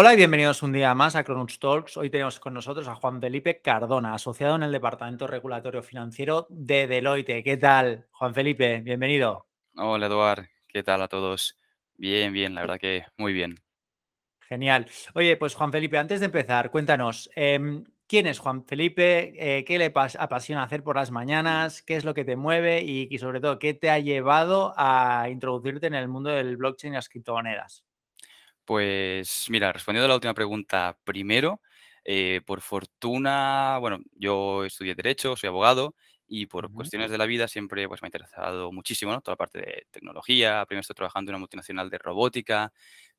Hola y bienvenidos un día más a Cronuts Talks. Hoy tenemos con nosotros a Juan Felipe Cardona, asociado en el Departamento Regulatorio Financiero de Deloitte. ¿Qué tal, Juan Felipe? Bienvenido. Hola, Eduard. ¿Qué tal a todos? Bien, bien, la verdad que muy bien. Genial. Oye, pues Juan Felipe, antes de empezar, cuéntanos, em, ¿quién es Juan Felipe? Eh, ¿Qué le apasiona hacer por las mañanas? ¿Qué es lo que te mueve? Y, y, sobre todo, ¿qué te ha llevado a introducirte en el mundo del blockchain y las criptomonedas? Pues mira, respondiendo a la última pregunta primero, eh, por fortuna, bueno, yo estudié Derecho, soy abogado y por Ujú. cuestiones de la vida siempre pues, me ha interesado muchísimo, ¿no? Toda la parte de tecnología. Primero estoy trabajando en una multinacional de robótica,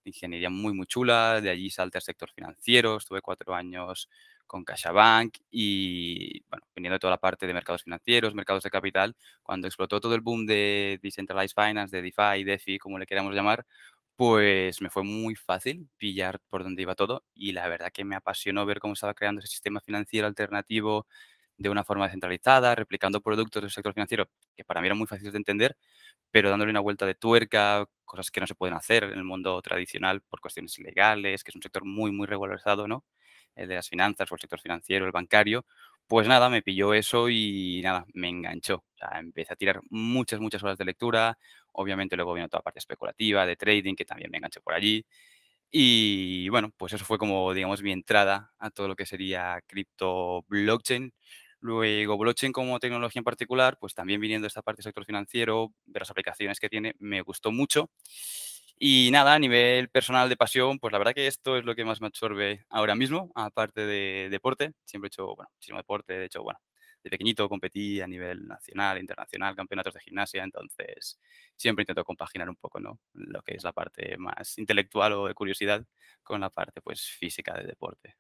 de ingeniería muy, muy chula. De allí salté al sector financiero, estuve cuatro años con CaixaBank y, bueno, viniendo de toda la parte de mercados financieros, mercados de capital, cuando explotó todo el boom de Decentralized Finance, de DeFi, DeFi, como le queramos llamar, pues me fue muy fácil pillar por dónde iba todo y la verdad que me apasionó ver cómo estaba creando ese sistema financiero alternativo de una forma descentralizada, replicando productos del sector financiero que para mí eran muy fáciles de entender, pero dándole una vuelta de tuerca, cosas que no se pueden hacer en el mundo tradicional por cuestiones legales, que es un sector muy, muy regularizado, ¿no? El de las finanzas o el sector financiero, el bancario. Pues nada, me pilló eso y nada, me enganchó. O sea, empecé a tirar muchas, muchas horas de lectura, Obviamente luego vino toda la parte especulativa, de trading, que también me enganché por allí. Y bueno, pues eso fue como, digamos, mi entrada a todo lo que sería cripto blockchain. Luego, blockchain como tecnología en particular, pues también viniendo de esta parte del sector financiero, ver las aplicaciones que tiene, me gustó mucho. Y nada, a nivel personal de pasión, pues la verdad que esto es lo que más me absorbe ahora mismo, aparte de deporte. Siempre he hecho, bueno, muchísimo deporte. De hecho, bueno, de pequeñito competí a nivel nacional, internacional, campeonatos de gimnasia, entonces siempre intento compaginar un poco, ¿no? Lo que es la parte más intelectual o de curiosidad con la parte, pues, física del deporte.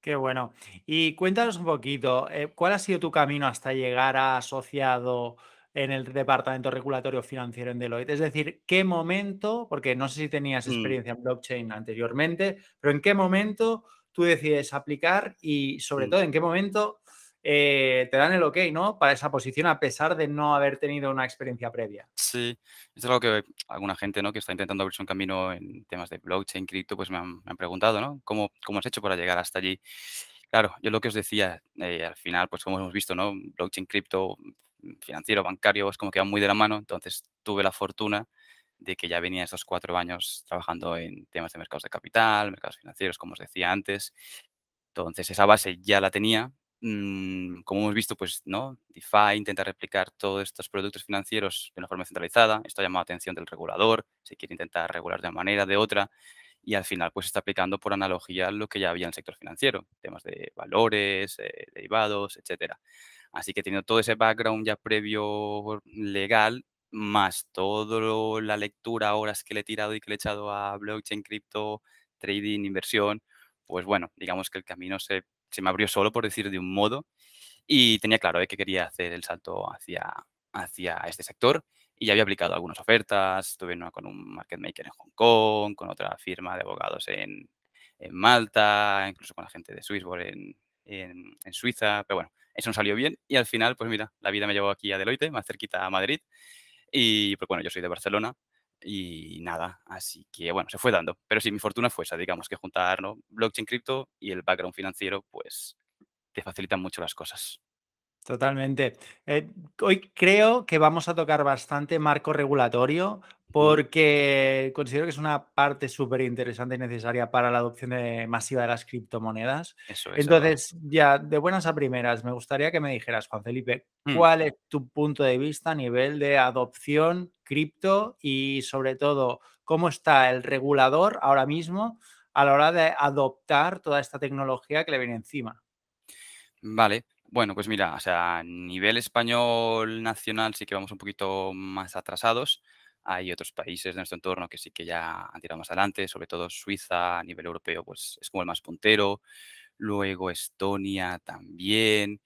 Qué bueno. Y cuéntanos un poquito, eh, ¿cuál ha sido tu camino hasta llegar a asociado en el Departamento Regulatorio Financiero en Deloitte? Es decir, ¿qué momento, porque no sé si tenías Mm, experiencia en blockchain anteriormente, pero en qué momento tú decides aplicar y sobre mm. todo en qué momento eh, te dan el ok, ¿no? Para esa posición a pesar de no haber tenido una experiencia previa. Sí, es algo que alguna gente, ¿no? Que está intentando abrirse un camino en temas de blockchain, cripto, pues me han, preguntado, ¿no? ¿Cómo, cómo has hecho para llegar hasta allí? Claro, yo lo que os decía, eh, al final, pues como hemos visto, ¿no? Blockchain, cripto, financiero, bancario, es como que van muy de la mano. Entonces tuve la fortuna de que ya venía estos cuatro años trabajando en temas de mercados de capital, mercados financieros, como os decía antes. Entonces, esa base ya la tenía. Mm, como hemos visto, pues, ¿no? DeFi intenta replicar todos estos productos financieros de una forma centralizada. Esto ha llamado la atención del regulador, se quiere intentar regular de una manera, de otra, y al final, pues, está aplicando por analogía lo que ya había en el sector financiero, temas de valores, eh, derivados, etcétera. Así que teniendo todo ese background ya previo legal, más todo la lectura, horas que le he tirado y que le he echado a blockchain, cripto, trading, inversión, pues bueno, digamos que el camino se, se me abrió solo, por decir de un modo, y tenía claro eh, que quería hacer el salto hacia, hacia este sector y ya había aplicado algunas ofertas, estuve una con un market maker en Hong Kong, con otra firma de abogados en, en Malta, incluso con la gente de Swissborg en, en, en Suiza, pero bueno, eso no salió bien y al final, pues mira, la vida me llevó aquí a Deloitte, más cerquita a Madrid, y pues bueno, yo soy de Barcelona y nada, así que bueno, se fue dando. Pero sí, mi fortuna fue esa, digamos que juntar, ¿no? Blockchain, cripto y el background financiero, pues te facilitan mucho las cosas. Totalmente. Eh, hoy creo que vamos a tocar bastante marco regulatorio porque considero que es una parte súper interesante y necesaria para la adopción de- masiva de las criptomonedas. Eso es. Entonces, ya de buenas a primeras, me gustaría que me dijeras, Juan Felipe, Mm, ¿cuál es tu punto de vista a nivel de adopción cripto y sobre todo cómo está el regulador ahora mismo a la hora de adoptar toda esta tecnología que le viene encima? Vale. Bueno, pues mira, o sea, a nivel español nacional sí que vamos un poquito más atrasados. Hay otros países de nuestro entorno que sí que ya han tirado más adelante, sobre todo Suiza a nivel europeo, pues es como el más puntero. Luego Estonia también,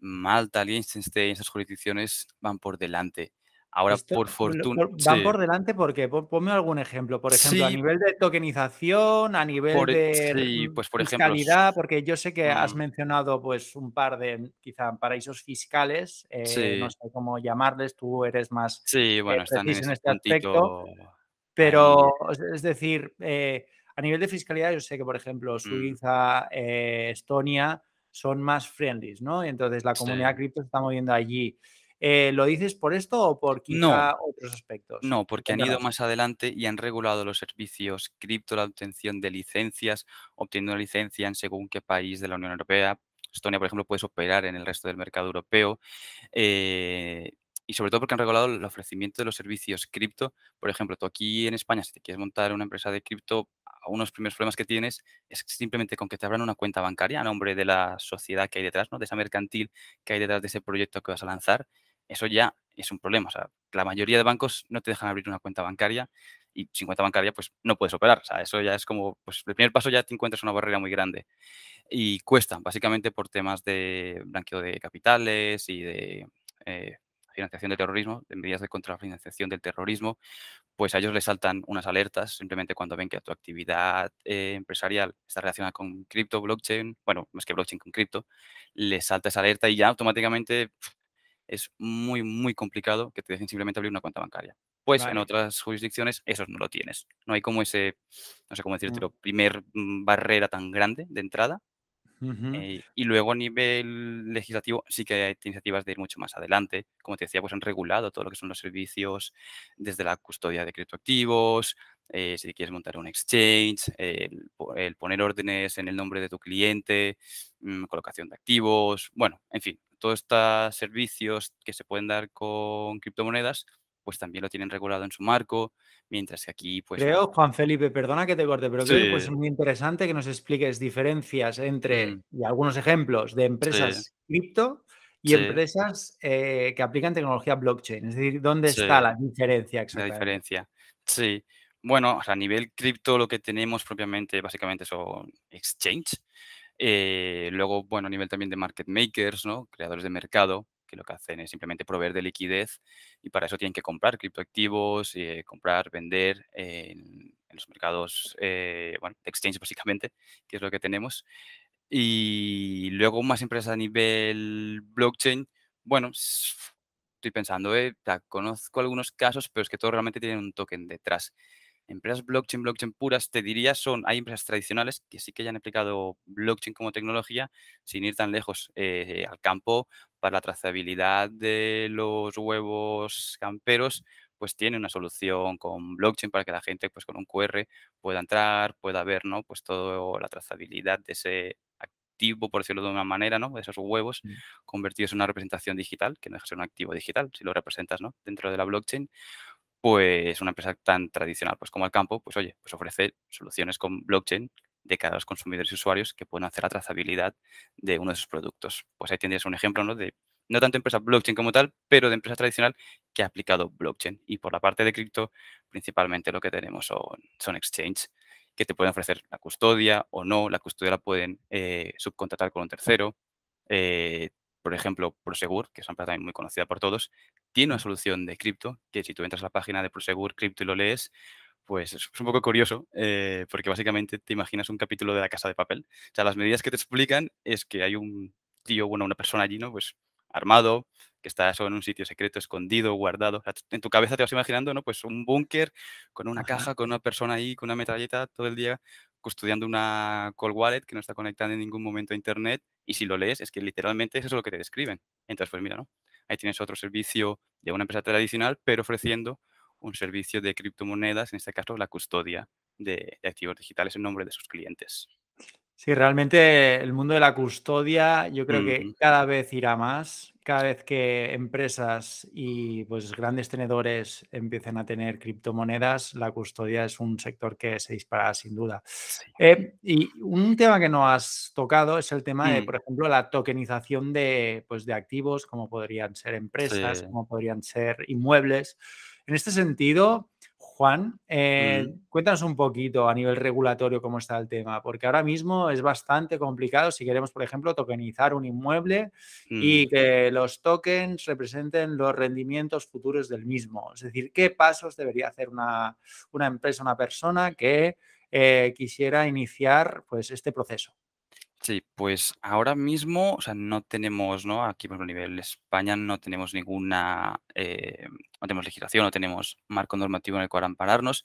Malta, Liechtenstein, esas jurisdicciones van por delante. Ahora, Esto por fortuna, por van sí, por delante porque po ponme algún ejemplo, por ejemplo, a nivel de tokenización, a nivel por, e- de sí, mm, pues por ejemplo, s- fiscalidad, porque yo sé que has mm, mencionado, pues, un par de, quizá, paraísos fiscales, eh, no sé cómo llamarles, tú eres más, sí, eh, bueno, están en este aspecto, puntito ahí. pero es decir, eh, a nivel de fiscalidad, yo sé que, por ejemplo, Mm. Suiza, Estonia son más friendly, ¿no? Y entonces la comunidad cripto se está moviendo allí. Eh, ¿lo dices por esto o por No. quizá otros aspectos? No, porque han ido más adelante y han regulado los servicios cripto, la obtención de licencias, obteniendo una licencia en según qué país de la Unión Europea. Estonia, por ejemplo, puedes operar en el resto del mercado europeo. eh, y sobre todo porque han regulado el ofrecimiento de los servicios cripto. Por ejemplo, tú aquí en España, si te quieres montar una empresa de cripto, a unos de los primeros problemas que tienes es simplemente con que te abran una cuenta bancaria a nombre de la sociedad que hay detrás, ¿no? de esa mercantil que hay detrás de ese proyecto que vas a lanzar. Eso ya es un problema. O sea, la mayoría de bancos no te dejan abrir una cuenta bancaria y sin cuenta bancaria pues no puedes operar. O sea, eso ya es como, pues el primer paso ya te encuentras una barrera muy grande. Y cuesta, básicamente por temas de blanqueo de capitales y de eh, financiación de terrorismo, de medidas de contra la financiación del terrorismo, pues a ellos les saltan unas alertas simplemente cuando ven que tu actividad eh, empresarial está relacionada con cripto, blockchain, bueno, más que blockchain, con cripto, les salta esa alerta y ya automáticamente es muy, muy complicado que te dejen simplemente abrir una cuenta bancaria. Pues en otras jurisdicciones eso no lo tienes. No hay como ese, no sé cómo Mm. decírtelo, primer mm, barrera tan grande de entrada. Eh, y luego a nivel legislativo sí que hay iniciativas de ir mucho más adelante. Como te decía, pues han regulado todo lo que son los servicios desde la custodia de criptoactivos, eh, si quieres montar un exchange, el poner órdenes en el nombre de tu cliente, mm, colocación de activos, bueno, en fin, todos estos servicios que se pueden dar con criptomonedas, pues también lo tienen regulado en su marco, mientras que aquí, pues. Creo, Juan Felipe, perdona que te corte, pero creo que Sí, muy interesante que nos expliques diferencias mm, entre, y algunos ejemplos de sí, empresas cripto y sí, empresas eh, que aplican tecnología blockchain. Es decir, ¿dónde está la diferencia La diferencia. Sí. Bueno, a nivel cripto lo que tenemos propiamente básicamente son exchange. Eh, luego, bueno, a nivel también de market makers, ¿no? Creadores de mercado, que lo que hacen es simplemente proveer de liquidez y para eso tienen que comprar criptoactivos, eh, comprar, vender en, los mercados, eh, bueno, de exchange básicamente, que es lo que tenemos. Y luego más empresas a nivel blockchain, bueno, estoy pensando, eh, conozco algunos casos, pero es que todos realmente tienen un token detrás. Empresas blockchain, blockchain puras, te diría, son, hay empresas tradicionales que sí que ya han aplicado blockchain como tecnología, sin ir tan lejos eh, al campo, para la trazabilidad de los huevos camperos, pues tiene una solución con blockchain para que la gente, pues con un QR, pueda entrar, pueda ver, ¿no? Pues toda la trazabilidad de ese activo, por decirlo de una manera, ¿no? De esos huevos Mm. convertidos en una representación digital, que no deja de ser un activo digital, si lo representas, ¿no? Dentro de la blockchain, pues una empresa tan tradicional pues como el campo, pues oye, pues ofrece soluciones con blockchain de cara a los consumidores y usuarios que pueden hacer la trazabilidad de uno de sus productos. Pues ahí tendrías un ejemplo, ¿no? De no tanto empresa blockchain como tal, pero de empresa tradicional que ha aplicado blockchain. Y por la parte de cripto, principalmente lo que tenemos son, son exchange que te pueden ofrecer la custodia o no, la custodia la pueden eh, subcontratar con un tercero. Eh, por ejemplo, Prosegur, que es una empresa también muy conocida por todos, tiene una solución de cripto que si tú entras a la página de Prosegur Cripto y lo lees, pues es un poco curioso, eh, porque básicamente te imaginas un capítulo de La Casa de Papel. O sea, las medidas que te explican es que hay un tío, bueno, una persona allí, ¿no? Pues armado, que está eso en un sitio secreto, escondido, guardado. En tu cabeza te vas imaginando, ¿no? Pues un búnker con una caja, con una persona ahí, con una metralleta todo el día custodiando una cold wallet que no está conectada en ningún momento a internet y si lo lees es que literalmente eso es lo que te describen. Entonces, pues mira, ¿no? Ahí tienes otro servicio de una empresa tradicional, pero ofreciendo un servicio de criptomonedas, en este caso la custodia de, de activos digitales en nombre de sus clientes. Sí, realmente el mundo de la custodia yo creo que cada vez irá más, cada vez que empresas y pues grandes tenedores empiecen a tener criptomonedas, la custodia es un sector que se disparará sin duda. Sí. Eh, y un tema que no has tocado es el tema de, Mm, por ejemplo, la tokenización de, pues, de activos, como podrían ser sí. empresas, como podrían ser inmuebles. En este sentido, Juan, eh, Mm, cuéntanos un poquito a nivel regulatorio cómo está el tema, porque ahora mismo es bastante complicado si queremos, por ejemplo, tokenizar un inmueble mm. y que los tokens representen los rendimientos futuros del mismo. Es decir, ¿qué pasos debería hacer una, una empresa, una persona que eh, quisiera iniciar pues, este proceso? Sí, pues ahora mismo, o sea, no tenemos, ¿no? Aquí, por ejemplo, a nivel España no tenemos ninguna, eh, no tenemos legislación, no tenemos marco normativo en el cual ampararnos.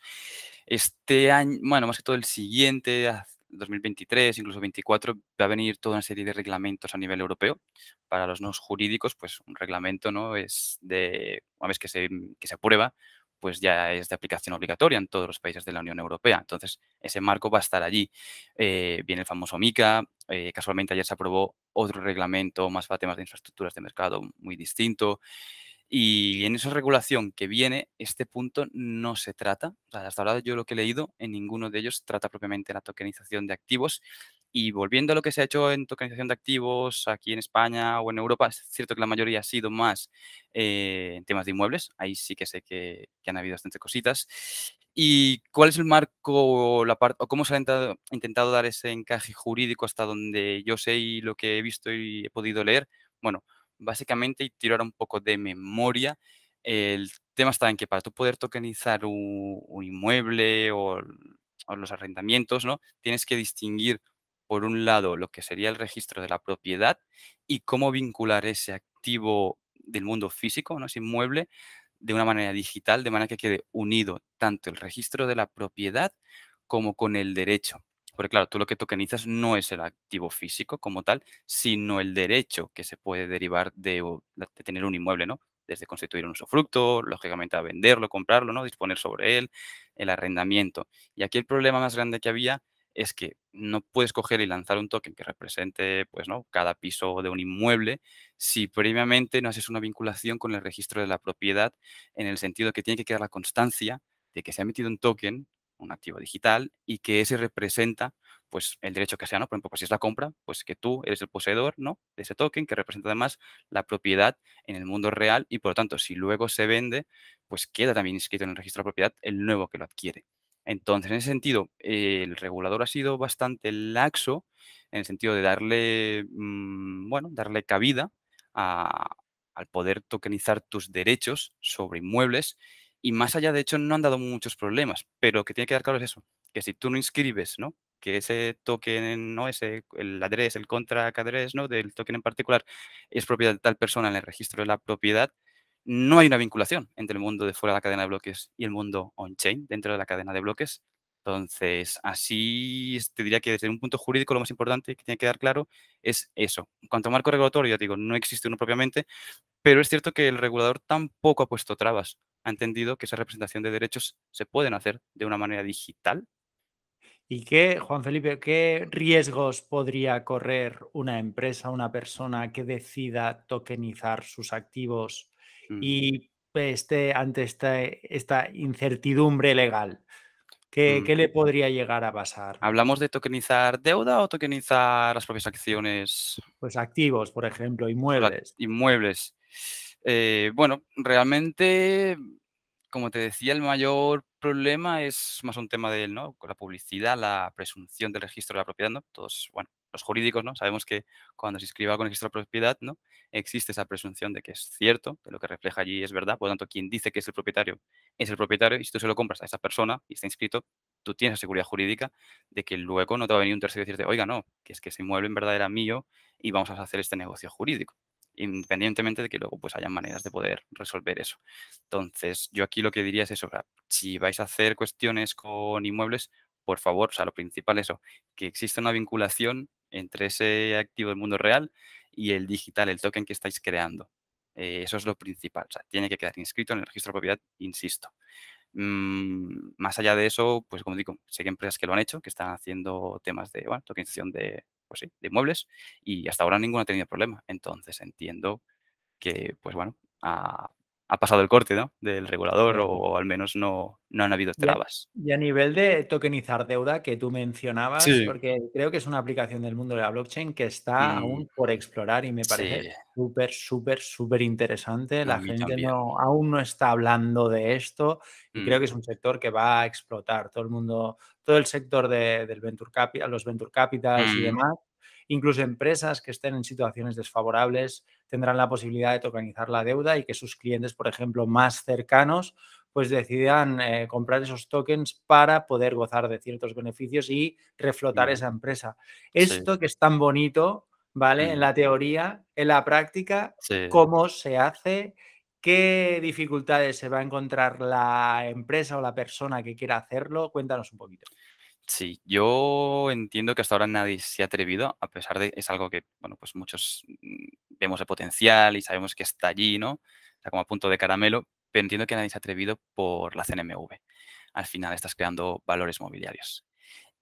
Este año, bueno, más que todo el siguiente, 2023, incluso 24, va a venir toda una serie de reglamentos a nivel europeo. Para los no jurídicos, pues un reglamento, ¿no? Es de, una vez que se, que se aprueba, pues ya es de aplicación obligatoria en todos los países de la Unión Europea. Entonces, ese marco va a estar allí. Eh, viene el famoso MICA, eh, casualmente ayer se aprobó otro reglamento más para temas de infraestructuras de mercado muy distinto. Y en esa regulación que viene, este punto no se trata. hasta ahora yo lo que he leído, en ninguno de ellos trata propiamente la tokenización de activos. Y volviendo a lo que se ha hecho en tokenización de activos aquí en España o en Europa, es cierto que la mayoría ha sido más eh, en temas de inmuebles. Ahí sí que sé que, han habido bastantes cositas. ¿Y cuál es el marco la parte, o cómo se ha intentado, intentado dar ese encaje jurídico hasta donde yo sé y lo que he visto y he podido leer? Bueno, básicamente, y tiro un poco de memoria, el tema está en que para tú poder tokenizar un, inmueble o, los arrendamientos, ¿no? Tienes que distinguir, por un lado, lo que sería el registro de la propiedad y cómo vincular ese activo del mundo físico, ¿no? ese inmueble, de una manera digital, de manera que quede unido tanto el registro de la propiedad como con el derecho. Porque claro, tú lo que tokenizas no es el activo físico como tal, sino el derecho que se puede derivar de, tener un inmueble, ¿no? Desde constituir un usufructo, lógicamente a venderlo, comprarlo, ¿no? Disponer sobre él, el arrendamiento. Y aquí el problema más grande que había es que no puedes coger y lanzar un token que represente, pues, ¿no? Cada piso de un inmueble si previamente no haces una vinculación con el registro de la propiedad en el sentido que tiene que quedar la constancia de que se ha emitido un token un activo digital y que ese representa pues el derecho que sea, ¿no? Por ejemplo, pues, si es la compra, pues que tú eres el poseedor, ¿no? De ese token que representa además la propiedad en el mundo real y por lo tanto, si luego se vende, pues queda también inscrito en el registro de propiedad el nuevo que lo adquiere. Entonces, en ese sentido, el regulador ha sido bastante laxo en el sentido de darle, mm, bueno, darle cabida al poder tokenizar tus derechos sobre inmuebles y más allá, de hecho, no han dado muchos problemas, pero que tiene que dar claro es eso, que si tú no inscribes, ¿no? Que ese token, ¿no? Ese, el address, el contract address, ¿no? Del token en particular es propiedad de tal persona en el registro de la propiedad, no hay una vinculación entre el mundo de fuera de la cadena de bloques y el mundo on-chain, dentro de la cadena de bloques. Entonces, así te diría que desde un punto jurídico lo más importante que tiene que dar claro es eso. En cuanto a marco regulatorio, ya digo, no existe uno propiamente, pero es cierto que el regulador tampoco ha puesto trabas ha entendido que esa representación de derechos se pueden hacer de una manera digital. ¿Y qué, Juan Felipe, qué riesgos podría correr una empresa, una persona que decida tokenizar sus activos mm. y esté ante esta, esta incertidumbre legal? ¿Qué, mm. ¿Qué, le podría llegar a pasar? ¿Hablamos de tokenizar deuda o tokenizar las propias acciones? Pues activos, por ejemplo, inmuebles. Inmuebles. Eh, bueno, realmente, como te decía, el mayor problema es más un tema de ¿no? Con la publicidad, la presunción del registro de la propiedad, ¿no? Todos, bueno, los jurídicos, ¿no? Sabemos que cuando se inscriba con el registro de propiedad, ¿no? Existe esa presunción de que es cierto, que lo que refleja allí es verdad, por lo tanto, quien dice que es el propietario es el propietario, y si tú se lo compras a esa persona y está inscrito, tú tienes la seguridad jurídica de que luego no te va a venir un tercero y decirte, oiga, no, que es que ese inmueble en verdad era mío y vamos a hacer este negocio jurídico independientemente de que luego pues haya maneras de poder resolver eso. Entonces, yo aquí lo que diría es eso, si vais a hacer cuestiones con inmuebles, por favor, o sea, lo principal es eso, que exista una vinculación entre ese activo del mundo real y el digital, el token que estáis creando. Eh, eso es lo principal, o sea, tiene que quedar inscrito en el registro de propiedad, insisto. Mm, más allá de eso, pues como digo, sé que empresas que lo han hecho, que están haciendo temas de tokenización de, pues sí, de inmuebles y hasta ahora ninguno ha tenido problema. Entonces entiendo que, pues bueno, ha, ha pasado el corte ¿no? del regulador o, al menos no, no han habido trabas. Y a, nivel de tokenizar deuda que tú mencionabas, porque creo que es una aplicación del mundo de la blockchain que está aún mm. por explorar y me parece súper, súper, súper interesante. La gente no, aún no está hablando de esto y creo que mm. es un sector que va a explotar. Todo el mundo, todo el sector de, del venture capital, los venture capitals y mm. demás Incluso empresas que estén en situaciones desfavorables tendrán la posibilidad de tokenizar la deuda y que sus clientes, por ejemplo, más cercanos pues decidan eh, comprar esos tokens para poder gozar de ciertos beneficios y reflotar esa empresa. Sí. Esto que es tan bonito, ¿vale? En la teoría, en la práctica. ¿cómo se hace? ¿Qué dificultades se va a encontrar la empresa o la persona que quiera hacerlo? Cuéntanos un poquito. Sí, yo entiendo que hasta ahora nadie se ha atrevido, a pesar de es algo que, bueno, pues muchos mm, vemos el potencial y sabemos que está allí, ¿no? Está como a punto de caramelo, pero entiendo que nadie se ha atrevido por la CNMV. Al final estás creando valores mobiliarios.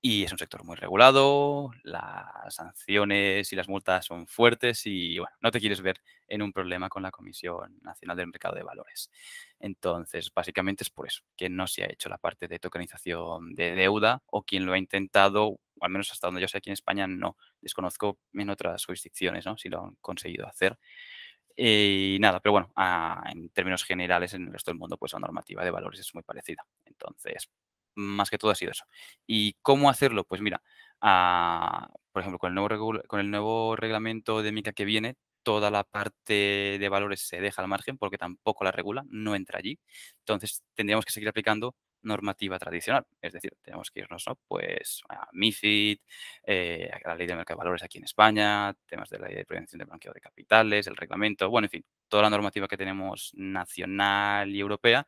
Y es un sector muy regulado, las sanciones y las multas son fuertes y, bueno, no te quieres ver en un problema con la Comisión Nacional del Mercado de Valores. Entonces, básicamente es por eso, que no se ha hecho la parte de tokenización de deuda o quien lo ha intentado, al menos hasta donde yo sé aquí en España, no. Desconozco en otras jurisdicciones, ¿no? Si lo han conseguido hacer. Eh, Y nada, pero bueno, ah, en términos generales en el resto del mundo, pues la normativa de valores es muy parecida. Entonces, más que todo ha sido eso. ¿Y cómo hacerlo? Pues mira, ah, por ejemplo, con el nuevo, con el nuevo reglamento de MiCA que viene, toda la parte de valores se deja al margen porque tampoco la regula, no entra allí. Entonces, tendríamos que seguir aplicando normativa tradicional. Es decir, tenemos que irnos, ¿no? Pues a MiFID, eh, a la ley de mercado de valores aquí en España, temas de la ley de prevención del blanqueo de capitales, el reglamento, bueno, en fin, toda la normativa que tenemos nacional y europea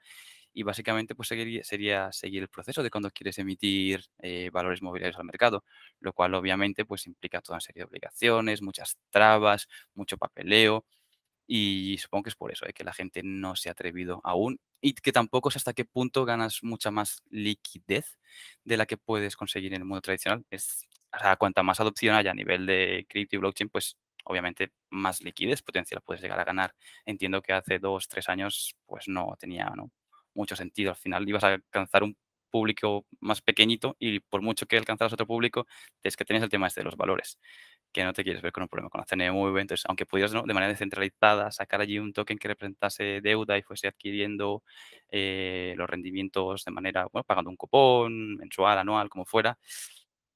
y básicamente pues sería seguir el proceso de cuando quieres emitir eh, valores mobiliarios al mercado, lo cual obviamente pues implica toda una serie de obligaciones, muchas trabas, mucho papeleo y supongo que es por eso, eh, que la gente no se ha atrevido aún y que tampoco sé hasta qué punto ganas mucha más liquidez de la que puedes conseguir en el mundo tradicional. Es, o cuanta más adopción haya a nivel de cripto y blockchain, pues obviamente más liquidez potencial puedes llegar a ganar. Entiendo que hace dos, tres años pues no tenía ¿no? Mucho sentido. Al final ibas a alcanzar un público más pequeñito y por mucho que alcanzaras otro público, es que tenías el tema este de los valores que no te quieres ver con un problema con la CNMV. Entonces, aunque pudieras ¿no? de manera descentralizada sacar allí un token que representase deuda y fuese adquiriendo eh, los rendimientos de manera, bueno, pagando un cupón mensual, anual, como fuera,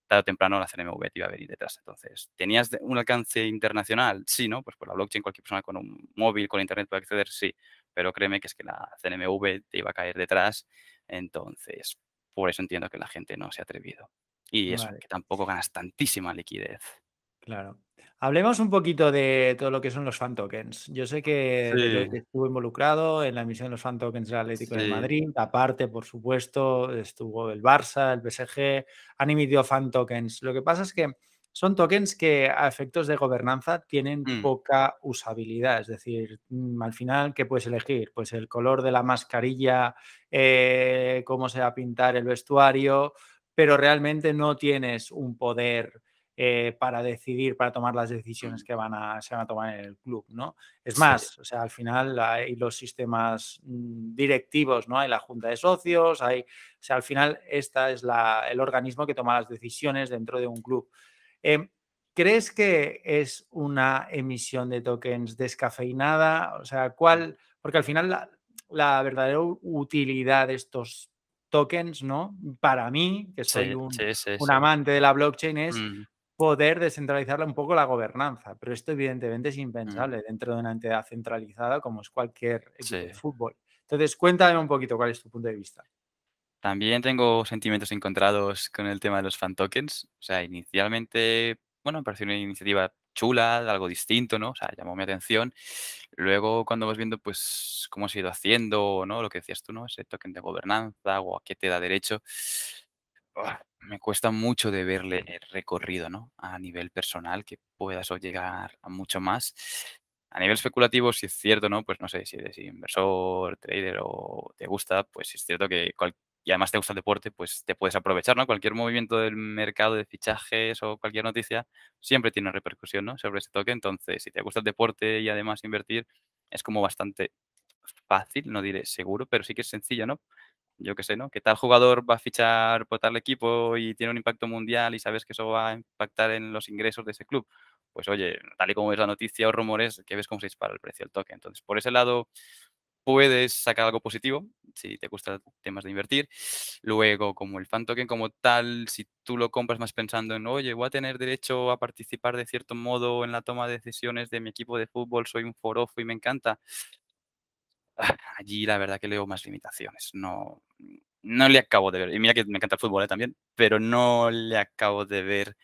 tarde o temprano la CNMV te iba a venir detrás. Entonces, ¿tenías un alcance internacional? Sí, ¿no? Pues por la blockchain cualquier persona con un móvil, con internet puede acceder, sí. Pero créeme que es que la CNMV te iba a caer detrás. Entonces, por eso entiendo que la gente no se ha atrevido. Y eso, Vale. que tampoco ganas tantísima liquidez. Claro. Hablemos un poquito de todo lo que son los fan tokens. Yo sé que Sí. Estuvo involucrado en la emisión de los fan tokens del Atlético de Madrid. Aparte, por supuesto, estuvo el Barça, el PSG, han emitido fan tokens. Lo que pasa es que son tokens que a efectos de gobernanza tienen mm, poca usabilidad. Es decir, mm, al final, ¿qué puedes elegir? Pues el color de la mascarilla, eh, cómo se va a pintar el vestuario, pero realmente no tienes un poder eh, para decidir, para tomar las decisiones mm, que van a, se van a tomar en el club, ¿no? Es sí, más, o sea, al final hay los sistemas directivos, ¿no? Hay la junta de socios, hay, o sea, al final esta es la, el organismo que toma las decisiones dentro de un club. Em, ¿Crees que es una emisión de tokens descafeinada? O sea, ¿cuál? Porque al final la, la verdadera utilidad de estos tokens, ¿no? Para mí, que soy sí, un, sí, sí, un sí, amante de la blockchain, es mm, poder descentralizarla un poco la gobernanza, pero esto evidentemente es mm, impensable dentro de una entidad centralizada como es cualquier equipo de fútbol. Entonces, cuéntame un poquito cuál es tu punto de vista. También tengo sentimientos encontrados con el tema de los fan tokens. O sea, inicialmente, bueno, me pareció una iniciativa chula, algo distinto, ¿no? O sea, llamó mi atención. Luego, cuando vas viendo, pues, cómo se ha ido haciendo, ¿no? Lo que decías tú, ¿no? Ese token de gobernanza o a qué te da derecho. Me cuesta mucho de verle el recorrido, ¿no? A nivel personal, que puedas llegar a mucho más. A nivel especulativo, si es cierto, ¿no? Pues no sé, si eres inversor, trader o te gusta, pues es cierto que cual- y además te gusta el deporte, pues te puedes aprovechar, ¿no? Cualquier movimiento del mercado de fichajes o cualquier noticia siempre tiene repercusión, ¿no? Sobre ese toque. Entonces, si te gusta el deporte y además invertir, es como bastante fácil, no diré seguro, pero sí que es sencillo, ¿no? yo qué sé, ¿no? Que tal jugador va a fichar por tal equipo y tiene un impacto mundial y sabes que eso va a impactar en los ingresos de ese club. Pues oye, tal y como ves la noticia o rumores, que ves cómo se dispara el precio del toque. Entonces, por ese lado, puedes sacar algo positivo si te gustan temas de invertir. Luego, como el fan token como tal, si tú lo compras más pensando en, oye, voy a tener derecho a participar de cierto modo en la toma de decisiones de mi equipo de fútbol, soy un forofo y me encanta allí la verdad que leo más limitaciones. No, no le acabo de ver. Y mira que me encanta el fútbol ¿eh? también, pero no le acabo de ver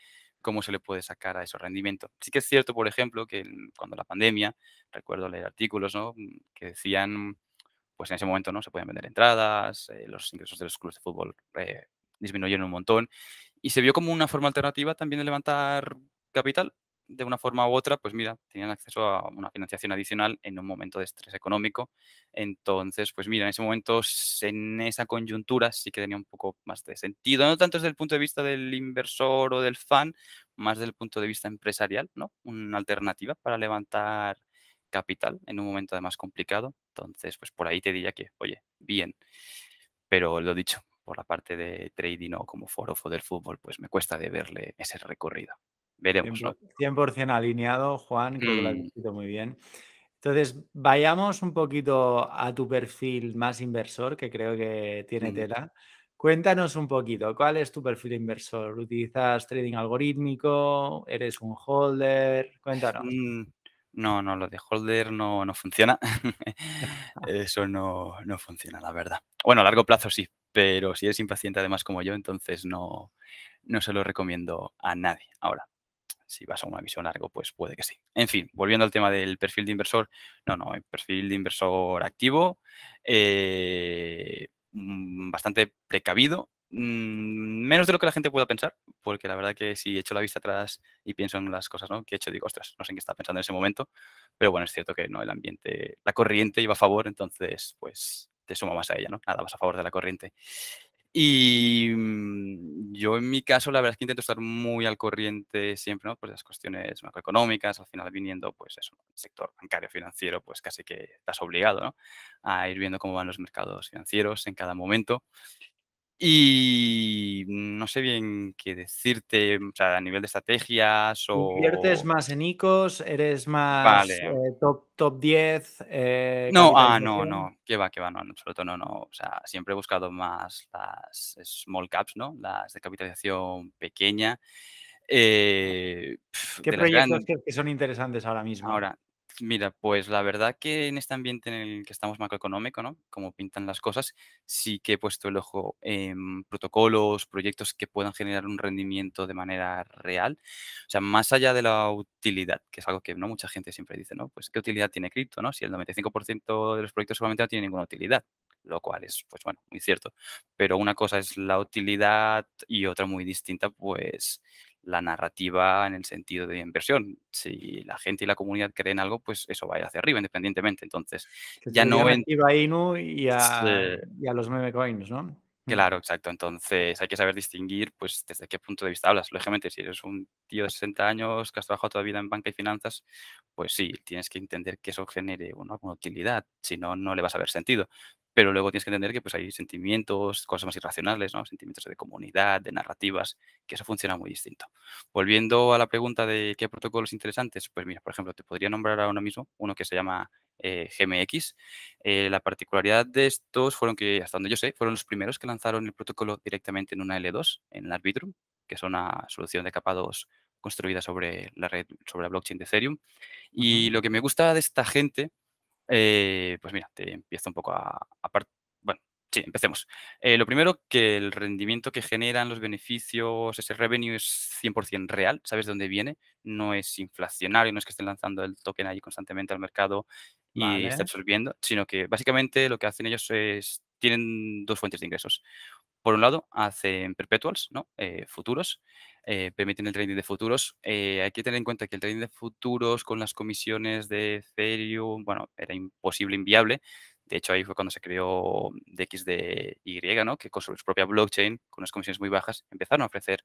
cómo se le puede sacar a esos rendimientos. Sí que es cierto, por ejemplo, que cuando la pandemia, recuerdo leer artículos ¿no? que decían, pues en ese momento no se podían vender entradas, eh, los ingresos de los clubes de fútbol eh, disminuyeron un montón y se vio como una forma alternativa también de levantar capital de una forma u otra, pues mira, tenían acceso a una financiación adicional en un momento de estrés económico. Entonces, pues mira, en ese momento, en esa coyuntura sí que tenía un poco más de sentido, no tanto desde el punto de vista del inversor o del fan, más desde el punto de vista empresarial, ¿no? Una alternativa para levantar capital en un momento además complicado. Entonces, pues por ahí te diría que, oye, bien. Pero lo dicho, por la parte de trading o como foro del fútbol, pues me cuesta de verle ese recorrido. Veremos, ¿no? 100% alineado, Juan, creo que lo has Mm. escrito muy bien. Entonces, vayamos un poquito a tu perfil más inversor, que creo que tiene Ujú. tela. Cuéntanos un poquito, ¿cuál es tu perfil inversor? ¿Utilizas trading algorítmico? ¿Eres un holder? Cuéntanos. Mm, no, no, lo de holder no, no funciona. Eso no, no funciona, la verdad. Bueno, a largo plazo sí, pero si eres impaciente además como yo, entonces no, no se lo recomiendo a nadie. Ahora, si vas a una visión largo, pues puede que sí. En fin, volviendo al tema del perfil de inversor, no, no, el perfil de inversor activo, eh, mm, bastante precavido, mm, menos de lo que la gente pueda pensar, porque la verdad que si echo la vista atrás y pienso en las cosas ¿no? que he hecho, digo, ostras, no sé en qué estaba pensando en ese momento, pero bueno, es cierto que no, el ambiente, la corriente iba a favor, entonces pues te suma más a ella, ¿no? Nada más a favor de la corriente. Y mm, yo en mi caso, la verdad es que intento estar muy al corriente siempre, ¿no? Pues las cuestiones macroeconómicas, al final viniendo, pues eso, el sector bancario financiero, pues casi que estás obligado, ¿no? A ir viendo cómo van los mercados financieros en cada momento. Y no sé bien qué decirte, o sea, a nivel de estrategias ¿Inviertes o... más en ICOs? ¿Eres más Vale. eh, top, top 10 eh, No, ah, no, no, qué va, qué va, no, en absoluto no, no. O sea, siempre he buscado más las small caps, ¿no? Las de capitalización pequeña. Eh, ¿Qué proyectos grandes, que son interesantes ahora mismo? ahora, mira, pues la verdad que en este ambiente en el que estamos macroeconómico, ¿no? Como pintan las cosas, sí que he puesto el ojo en protocolos, proyectos que puedan generar un rendimiento de manera real. O sea, más allá de la utilidad, que es algo que no mucha gente siempre dice, ¿no? Pues, ¿qué utilidad tiene cripto, no? Si el 95% de los proyectos solamente no tiene ninguna utilidad, lo cual es, pues bueno, muy cierto. Pero una cosa es la utilidad y otra muy distinta, pues la narrativa en el sentido de inversión. Si la gente y la comunidad creen algo, pues eso va a ir hacia arriba independientemente. Entonces, Que ya no a Inu y a, Sí. y a los meme coins, ¿no? Mm. Claro, exacto. Entonces hay que saber distinguir, pues, desde qué punto de vista hablas. Lógicamente, si eres un tío de 60 años que has trabajado toda la vida en banca y finanzas, pues sí, tienes que entender que eso genere una, utilidad. Si no, no le vas a ver sentido. Pero luego tienes que entender que pues, hay sentimientos, cosas más irracionales, ¿no? Sentimientos de comunidad, de narrativas, que eso funciona muy distinto. Volviendo a la pregunta de qué protocolos interesantes, pues mira, por ejemplo, te podría nombrar ahora mismo uno que se llama eh, GMX, eh, la particularidad de estos fueron que, hasta donde yo sé, fueron los primeros que lanzaron el protocolo directamente en una L2, en la Arbitrum, que es una solución de capados construida sobre la red, sobre la blockchain de Ethereum. Y lo que me gusta de esta gente, eh, pues mira, te empiezo un poco a, Bueno, sí, empecemos. Eh, lo primero, que el rendimiento que generan los beneficios, ese revenue es 100% real, sabes de dónde viene, no es inflacionario, no es que estén lanzando el token ahí constantemente al mercado y esté Vale. absorbiendo, sino que básicamente lo que hacen ellos es, tienen dos fuentes de ingresos. Por un lado, hacen perpetuals, ¿no? Eh, futuros, eh, permiten el trading de futuros. Eh, hay que tener en cuenta que el trading de futuros con las comisiones de Ethereum, bueno, era imposible, inviable. De hecho, ahí fue cuando se creó DXDY, ¿no? Que con su propia blockchain, con unas comisiones muy bajas, empezaron a ofrecer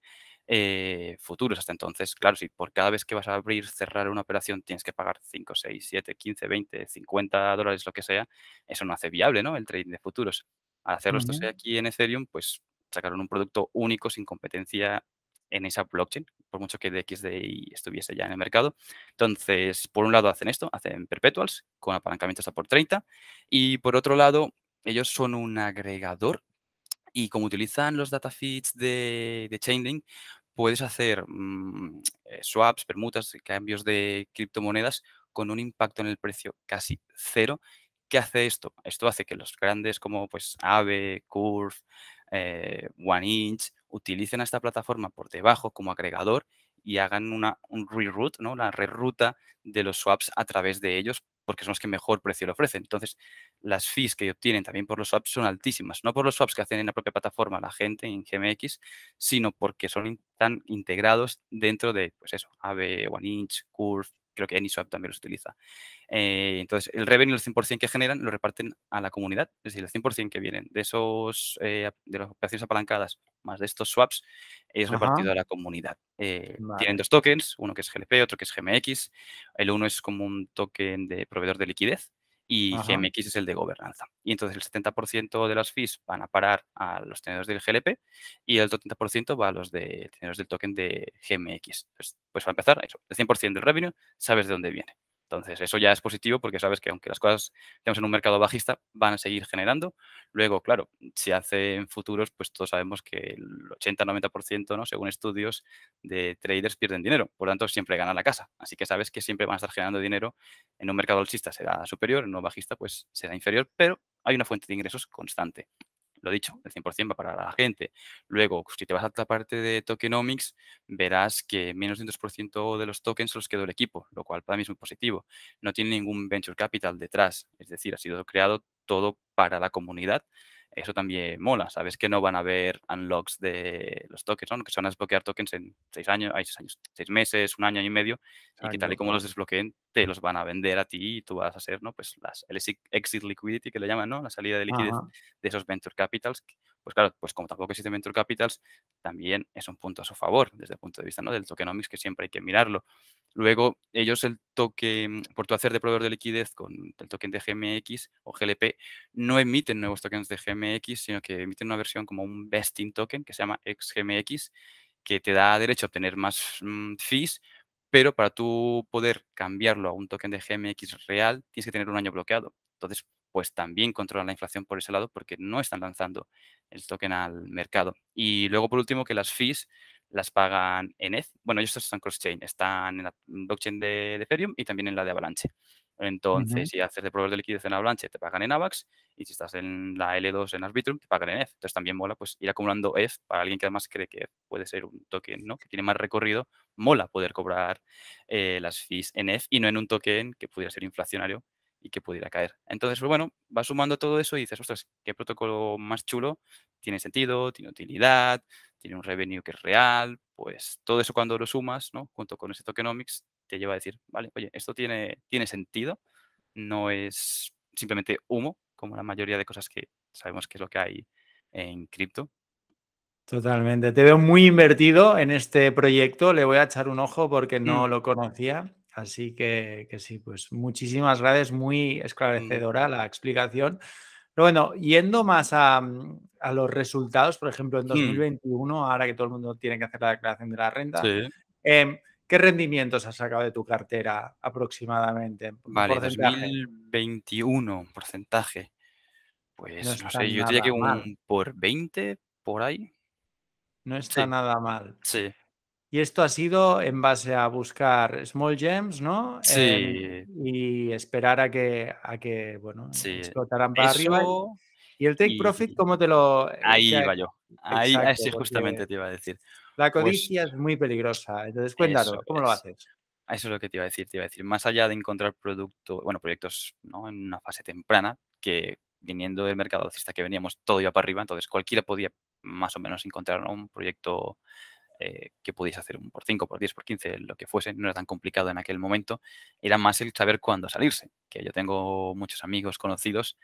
futuros hasta entonces. Claro, si por cada vez que vas a abrir, cerrar una operación, tienes que pagar 5, 6, 7, 15, 20, 50 dólares, lo que sea, eso no hace viable, ¿no? El trading de futuros. Al hacerlo esto Ujú. sea aquí en Ethereum, pues sacaron un producto único sin competencia en esa blockchain, por mucho que DXDI estuviese ya en el mercado. Entonces, por un lado hacen esto, hacen perpetuals con apalancamiento hasta por 30 y por otro lado, ellos son un agregador y como utilizan los data feeds de, de Chainlink, puedes hacer mm, eh, swaps, permutas, cambios de criptomonedas con un impacto en el precio casi cero ¿Qué hace esto? Esto hace que los grandes como pues Aave, Curve, eh, OneInch utilicen a esta plataforma por debajo como agregador y hagan una, un reroute, ¿no? una reruta de los swaps a través de ellos porque son los que mejor precio le ofrecen. Entonces, las fees que obtienen también por los swaps son altísimas. No por los swaps que hacen en la propia plataforma la gente en GMX, sino porque son tan integrados dentro de, pues eso, Aave, OneInch, Curve, creo que AnySwap también los utiliza. Eh, entonces, el revenue, el 100% que generan, lo reparten a la comunidad. Es decir, el 100% que vienen de esos eh, de las operaciones apalancadas más de estos swaps es repartido a la comunidad. Eh, tienen dos tokens, uno que es GLP, otro que es GMX. El uno es como un token de proveedor de liquidez y GMX es el de gobernanza. Y entonces el 70% de las fees van a parar a los tenedores del GLP y el 30% va a los de tenedores del token de GMX. Pues, pues para empezar, eso, el 100% del revenue sabes de dónde viene. Entonces, eso ya es positivo porque sabes que aunque las cosas estemos en un mercado bajista, van a seguir generando. Luego, claro, si hacen futuros, pues todos sabemos que el 80-90%, ¿no? según estudios de traders, pierden dinero. Por lo tanto, siempre gana la casa. Así que sabes que siempre van a estar generando dinero. En un mercado alcista será superior, en un bajista pues será inferior, pero hay una fuente de ingresos constante lo dicho, el 100% va para la gente. Luego, si te vas a la parte de tokenomics, verás que menos de un 2% de los tokens los quedó el equipo, lo cual para mí es muy positivo. No tiene ningún venture capital detrás, es decir, ha sido creado todo para la comunidad eso también mola. Sabes que no van a haber unlocks de los tokens, ¿no? Que se van a desbloquear tokens en seis años, hay seis años, seis meses, un año, y medio, y que tal y como los desbloqueen, te los van a vender a ti y tú vas a ser, ¿no? Pues las, el exit liquidity que le llaman, ¿no? La salida de liquidez de esos venture capitals. Pues claro, pues como tampoco existen venture capitals, también es un punto a su favor desde el punto de vista ¿no? del tokenomics, que siempre hay que mirarlo. Luego, ellos el token, por tu hacer de proveedor de liquidez con el token de GMX o GLP, no emiten nuevos tokens de GMX, sino que emiten una versión como un vesting token que se llama XGMX, que te da derecho a obtener más mm, fees, pero para tú poder cambiarlo a un token de GMX real, tienes que tener un año bloqueado. Entonces, pues también controlan la inflación por ese lado porque no están lanzando el token al mercado. Y luego, por último, que las fees las pagan en ETH. Bueno, ellos están cross-chain, están en la blockchain de, Ethereum y también en la de Avalanche. Entonces, si haces de proveedor de liquidez en Avalanche, te pagan en AVAX, y si estás en la L2 en Arbitrum, te pagan en ETH. Entonces, también mola pues ir acumulando ETH para alguien que además cree que puede ser un token ¿no? que tiene más recorrido. Mola poder cobrar eh, las fees en ETH y no en un token que pudiera ser inflacionario y que pudiera caer. Entonces, pues bueno, vas sumando todo eso y dices, ostras, qué protocolo más chulo, tiene sentido, tiene utilidad, tiene un revenue que es real, pues todo eso cuando lo sumas, ¿no? Junto con ese tokenomics, te lleva a decir, vale, oye, esto tiene, tiene sentido, no es simplemente humo, como la mayoría de cosas que sabemos que es lo que hay en cripto. Totalmente. Te veo muy invertido en este proyecto. Le voy a echar un ojo porque no mm. lo conocía. Así que, sí, pues muchísimas gracias. Muy esclarecedora la explicación. Pero bueno, yendo más a, mm, los resultados, por ejemplo, en 2021, ahora que todo el mundo tiene que hacer la declaración de la renta, em, ¿qué rendimientos has sacado de tu cartera aproximadamente? Vale, 2021, porcentaje. Pues no, sé, yo diría que un por 20, por ahí. No está nada mal. Sí. Y esto ha sido en base a buscar small gems, ¿no? Em, sí. y esperar a que, a que bueno, explotaran para arriba. Y el take profit, ¿cómo te lo...? Eh, ahí iba yo. Ahí, sí, justamente te iba a decir. La pues codicia es muy peligrosa. Entonces, cuéntanos, ¿cómo lo haces? Eso es lo que te iba a decir. Te iba a decir, más allá de encontrar producto, bueno, proyectos ¿no? en una fase temprana, que viniendo del mercado alcista que veníamos todo iba para arriba, entonces cualquiera podía más o menos encontrar un proyecto eh, que pudiese hacer un por 5, por 10, por 15, lo que fuese, no era tan complicado en aquel momento, era más el saber cuándo salirse, que yo tengo muchos amigos conocidos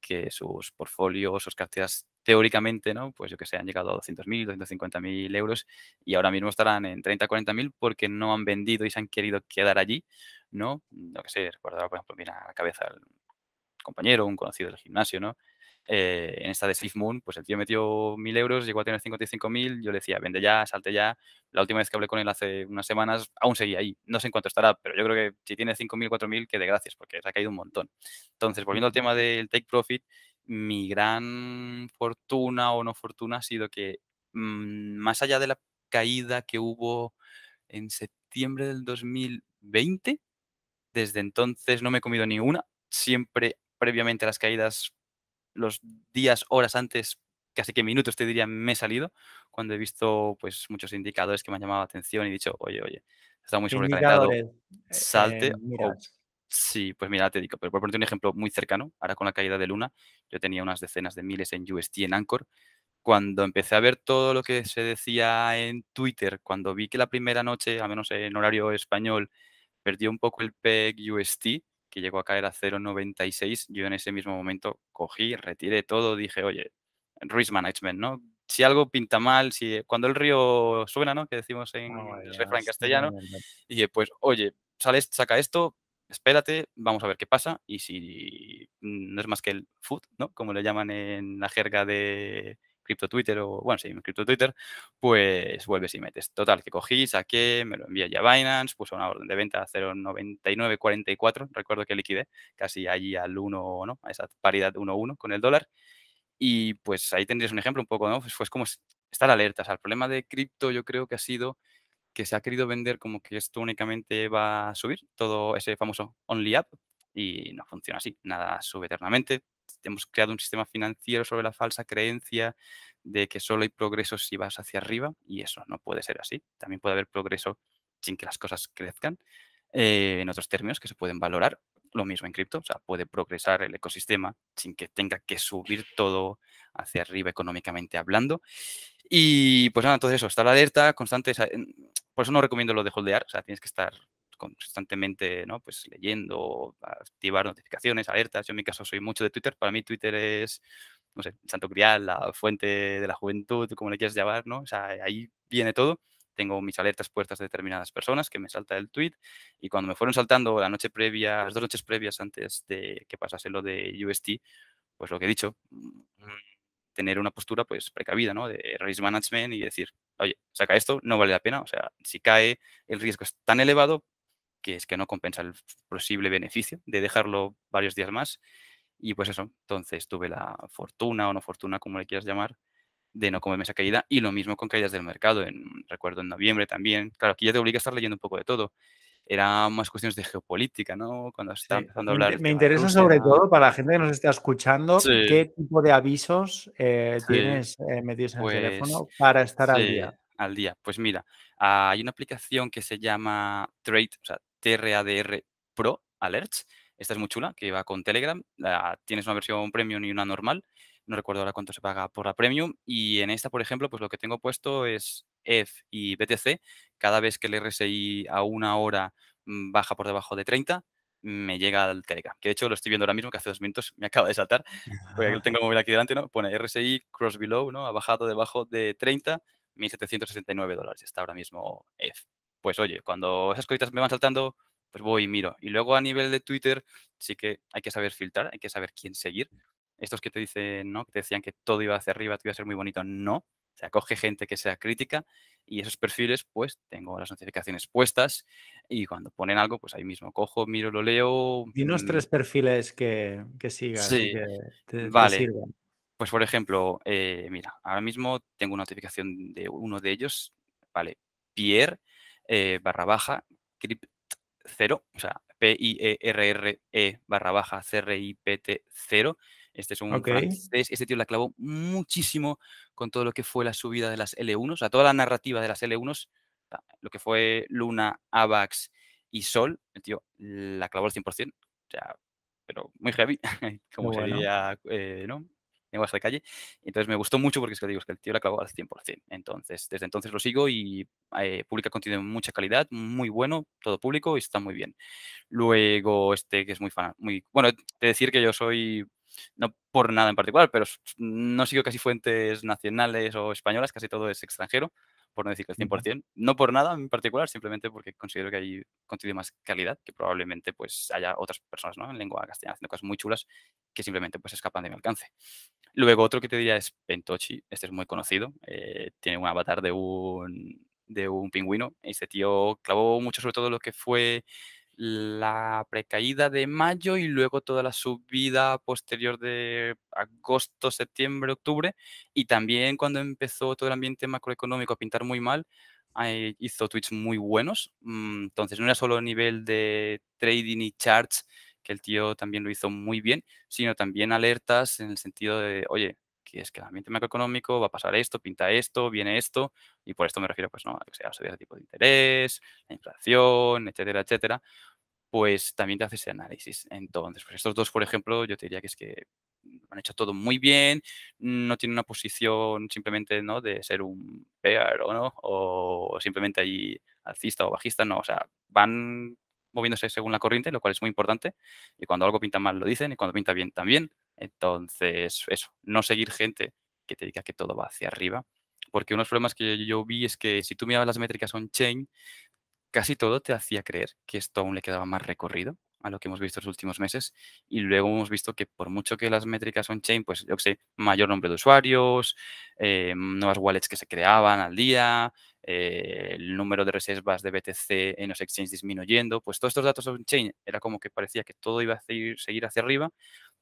que sus portfolios, sus carteras teóricamente, ¿no? Pues yo que sé, han llegado a 200.000, 250.000 euros y ahora mismo estarán en 30, 40.000 porque no han vendido y se han querido quedar allí, ¿no? Lo que sé, recuerdo, por ejemplo, mira a la cabeza el compañero, un conocido del gimnasio, ¿no? Eh, en esta de Steve Moon, pues el tío metió mil euros, llegó a tener 55.000, yo le decía, vende ya, salte ya. La última vez que hablé con él hace unas semanas, aún seguía ahí. No sé en cuánto estará, pero yo creo que si tiene 5.000, 4.000, que de gracias, porque se ha caído un montón. Entonces, volviendo al tema del take profit, mi gran fortuna o no fortuna ha sido que mm, más allá de la caída que hubo en septiembre del 2020, desde entonces no me he comido ni una, siempre previamente las caídas, los días, horas antes, casi que minutos te diría, me he salido, cuando he visto pues muchos indicadores que me han llamado la atención y he dicho, oye, oye, está muy ¿Qué sobrecalentado, indicadores, eh, eh, salte o sí, pues mira, te digo, pero por ponerte un ejemplo muy cercano, ahora con la caída de Luna, yo tenía unas decenas de miles en USD en Anchor. Cuando empecé a ver todo lo que se decía en Twitter, cuando vi que la primera noche, al menos en horario español, perdió un poco el PEG USD, que llegó a caer a 0,96, yo en ese mismo momento cogí, retiré todo, dije, oye, risk management, ¿no? Si algo pinta mal, si cuando el río suena, ¿no? Que decimos en Oh, el refrán castellano, y dije, pues, oye, sale, saca esto, espérate, vamos a ver qué pasa, y si no es más que el food, ¿no? Como le llaman en la jerga de cripto Twitter o, bueno, sí, cripto Twitter, pues vuelves y metes. Total, que cogí, saqué, me lo envié ya a Binance, puso una orden de venta a 0,9944, recuerdo que liquidé casi allí al 1, ¿no? A esa paridad 1-1 con el dólar. Y pues ahí tendrías un ejemplo un poco, ¿no? Pues, pues como es- estar alerta. O sea, el problema de cripto yo creo que ha sido que se ha querido vender como que esto únicamente va a subir, todo ese famoso only up, y no funciona así, nada sube eternamente. Hemos creado un sistema financiero sobre la falsa creencia de que solo hay progreso si vas hacia arriba, y eso no puede ser así. También puede haber progreso sin que las cosas crezcan. eh, en otros términos que se pueden valorar, lo mismo en cripto, o sea, puede progresar el ecosistema sin que tenga que subir todo hacia arriba económicamente hablando. Y pues nada, entonces eso, estar alerta, constante, por eso no recomiendo lo de holdear, o sea, tienes que estar constantemente, ¿no? Pues leyendo, activar notificaciones, alertas. Yo en mi caso soy mucho de Twitter, para mí Twitter es, no sé, santo grial, la fuente de la juventud, como le quieras llamar, ¿no? O sea, ahí viene todo. Tengo mis alertas puestas de determinadas personas que me salta el tweet y cuando me fueron saltando la noche previa, las dos noches previas antes de que pasase lo de UST, pues lo que he dicho, tener una postura pues precavida, ¿no? De risk management y decir, oye, saca esto, no vale la pena. O sea, si cae el riesgo es tan elevado que es que no compensa el posible beneficio de dejarlo varios días más. Y pues eso, entonces tuve la fortuna o no fortuna, como le quieras llamar, de no comerme esa caída. Y lo mismo con caídas del mercado. En, recuerdo en noviembre también. Claro, aquí ya te obliga a estar leyendo un poco de todo. Era más cuestiones de geopolítica, ¿no? Cuando Sí, empezando a hablar me interesa Rusia. sobre todo para la gente que nos está escuchando, Sí, qué tipo de avisos eh, sí. tienes eh, metidos en el Pues teléfono para estar al día. al día. Pues mira, hay una aplicación que se llama Trade, o sea, TRADR Pro Alerts. Esta es muy chula, que va con Telegram. Tienes una versión premium y una normal. No recuerdo ahora cuánto se paga por la premium. Y en esta, por ejemplo, pues lo que tengo puesto es ETH y BTC. Cada vez que el RSI a una hora mm, baja por debajo de 30, me llega al Telegram. Que de hecho lo estoy viendo ahora mismo, que hace dos minutos me acaba de saltar porque tengo el móvil aquí delante, ¿no? Pone RSI cross below, ¿no? Ha bajado debajo de 30, 1.769 dólares. Está ahora mismo ETH. Pues oye, cuando esas cositas me van saltando, pues voy y miro. Y luego a nivel de Twitter, sí que hay que saber filtrar, hay que saber quién seguir. Estos que te dicen, ¿no? Que te decían que todo iba hacia arriba, todo iba a ser muy bonito. No. O sea, coge gente que sea crítica y esos perfiles, pues tengo las notificaciones puestas y cuando ponen algo, pues ahí mismo cojo, miro, lo leo. Dinos mm, tres perfiles que, que sigas Sí, que te, te vale. sirvan. Pues, por ejemplo, eh, mira, ahora mismo tengo una notificación de uno de ellos, ¿vale? Pierre, eh, barra baja, crypt 0, o sea, P-I-E-R-R-E barra baja C-R-I-P-T 0. Este es un Ok. francés, este tío la clavó muchísimo con todo lo que fue la subida de las L1, o sea, toda la narrativa de las L1, o sea, lo que fue Luna, AVAX y Sol, el tío la clavó al 100%, o sea, pero muy heavy, como se bueno. diría, eh, ¿no? Lenguaje de calle. Entonces me gustó mucho porque es que digo, es que el tío la clavó al 100%. Entonces, desde entonces lo sigo y eh, publica contenido de mucha calidad, muy bueno, todo público y está muy bien. Luego, este que es muy fan, muy, bueno, de decir que yo soy, no por nada en particular, pero no sigo casi fuentes nacionales o españolas, casi todo es extranjero, por no decir que el Ujú. 100%, no por nada en particular, simplemente porque considero que hay contenido de más calidad, que probablemente pues haya otras personas, ¿no? En lengua castellana haciendo cosas muy chulas que simplemente pues escapan de mi alcance. Luego otro que te diría es Pentochi, este es muy conocido, eh, tiene un avatar de un, de un pingüino. Este tío clavó mucho sobre todo lo que fue la precaída de mayo y luego toda la subida posterior de agosto, septiembre, octubre. Y también cuando empezó todo el ambiente macroeconómico a pintar muy mal, hizo tweets muy buenos. Mm, Entonces no era solo a nivel de trading y charts que el tío también lo hizo muy bien, sino también alertas en el sentido de, oye, que es que el ambiente macroeconómico va a pasar esto, pinta esto, viene esto, y por esto me refiero, pues, ¿no? A que sea, subida de tipo de interés, la inflación, etcétera, etcétera, pues también te hace ese análisis. Entonces, pues estos dos, por ejemplo, yo te diría que es que han hecho todo muy bien, no tienen una posición simplemente ¿no? de ser un pear o no, o simplemente ahí alcista o bajista, no, o sea, van moviéndose según la corriente, lo cual es muy importante, y cuando algo pinta mal lo dicen, y cuando pinta bien también, entonces eso, no seguir gente que te diga que todo va hacia arriba, porque unos problemas que yo vi es que si tú mirabas las métricas on-chain, casi todo te hacía creer que esto aún le quedaba más recorrido, a lo que hemos visto en los últimos meses. Y luego hemos visto que por mucho que las métricas on-chain, pues yo que sé, mayor nombre de usuarios, eh, nuevas wallets que se creaban al día, eh, el número de reservas de BTC en los exchanges disminuyendo, pues todos estos datos on-chain era como que parecía que todo iba a seguir, hacia arriba,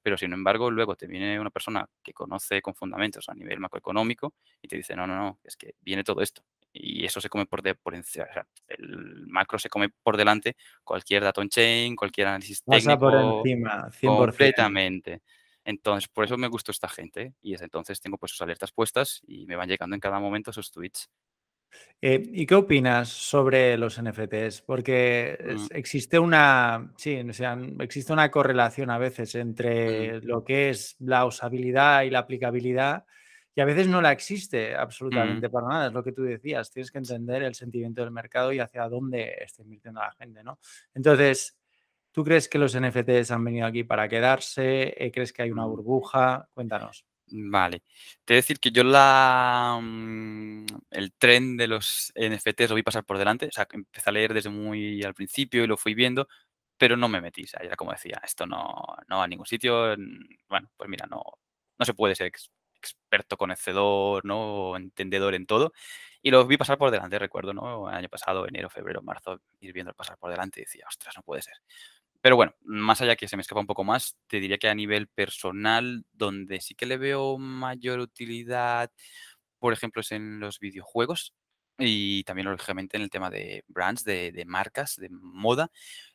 pero sin embargo luego te viene una persona que conoce con fundamentos a nivel macroeconómico y te dice, no, no, no, es que viene todo esto y eso se come por, de, por encima. O sea, el macro se come por delante cualquier dato on-chain, cualquier análisis técnico. por encima, 100%. Completamente. Entonces, por eso me gustó esta gente y desde entonces tengo pues sus alertas puestas y me van llegando en cada momento sus tweets. Eh, ¿Y qué opinas sobre los NFTs? Porque Mm, existe una, sí, o sea, existe una correlación a veces mm, entre lo que es la usabilidad y la aplicabilidad, y a veces no la existe mm. absolutamente para nada, es lo que tú decías, tienes que entender el sentimiento del mercado y hacia dónde está invirtiendo la gente, ¿no? Entonces, ¿tú crees que los NFTs han venido aquí para quedarse? Eh, ¿Crees que hay una mm. burbuja? Cuéntanos. Vale. Te voy a decir que yo la, mm, el tren de los NFTs lo vi pasar por delante. O sea, empecé a leer desde muy al principio y lo fui viendo, pero no me metí. O sea, era como decía, esto no, no va a ningún sitio. mm, Bueno, pues mira, no, no se puede ser ex- experto, conocedor, ¿no? Entendedor en todo. Y lo vi pasar por delante, recuerdo, ¿no? El año pasado, enero, febrero, marzo, ir viendo pasar por delante y decía, ostras, no puede ser. Pero bueno, más allá que se me escapa un poco más, te diría que a nivel personal, donde sí que le veo mayor utilidad, por ejemplo, es en los videojuegos y también, lógicamente, en el tema de brands, de, marcas, de moda.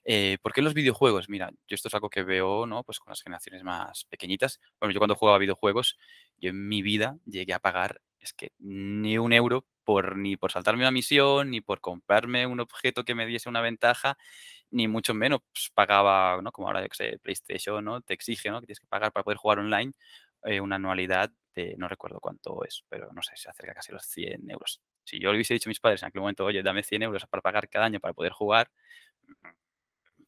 Eh, ¿por qué los videojuegos? Mira, yo esto es algo que veo, ¿no? Pues con las generaciones más pequeñitas. Bueno, yo cuando jugaba videojuegos, yo en mi vida llegué a pagar, es que ni un euro por, ni por saltarme una misión, ni por comprarme un objeto que me diese una ventaja ni mucho menos pues, pagaba, ¿no? Como ahora, que sé, PlayStation, ¿no? Te exige, ¿no? Que tienes que pagar para poder jugar online eh, una anualidad de, no recuerdo cuánto es, pero no sé, se acerca casi a los 100 euros. Si yo le hubiese dicho a mis padres en aquel momento, oye, dame 100 euros para pagar cada año para poder jugar,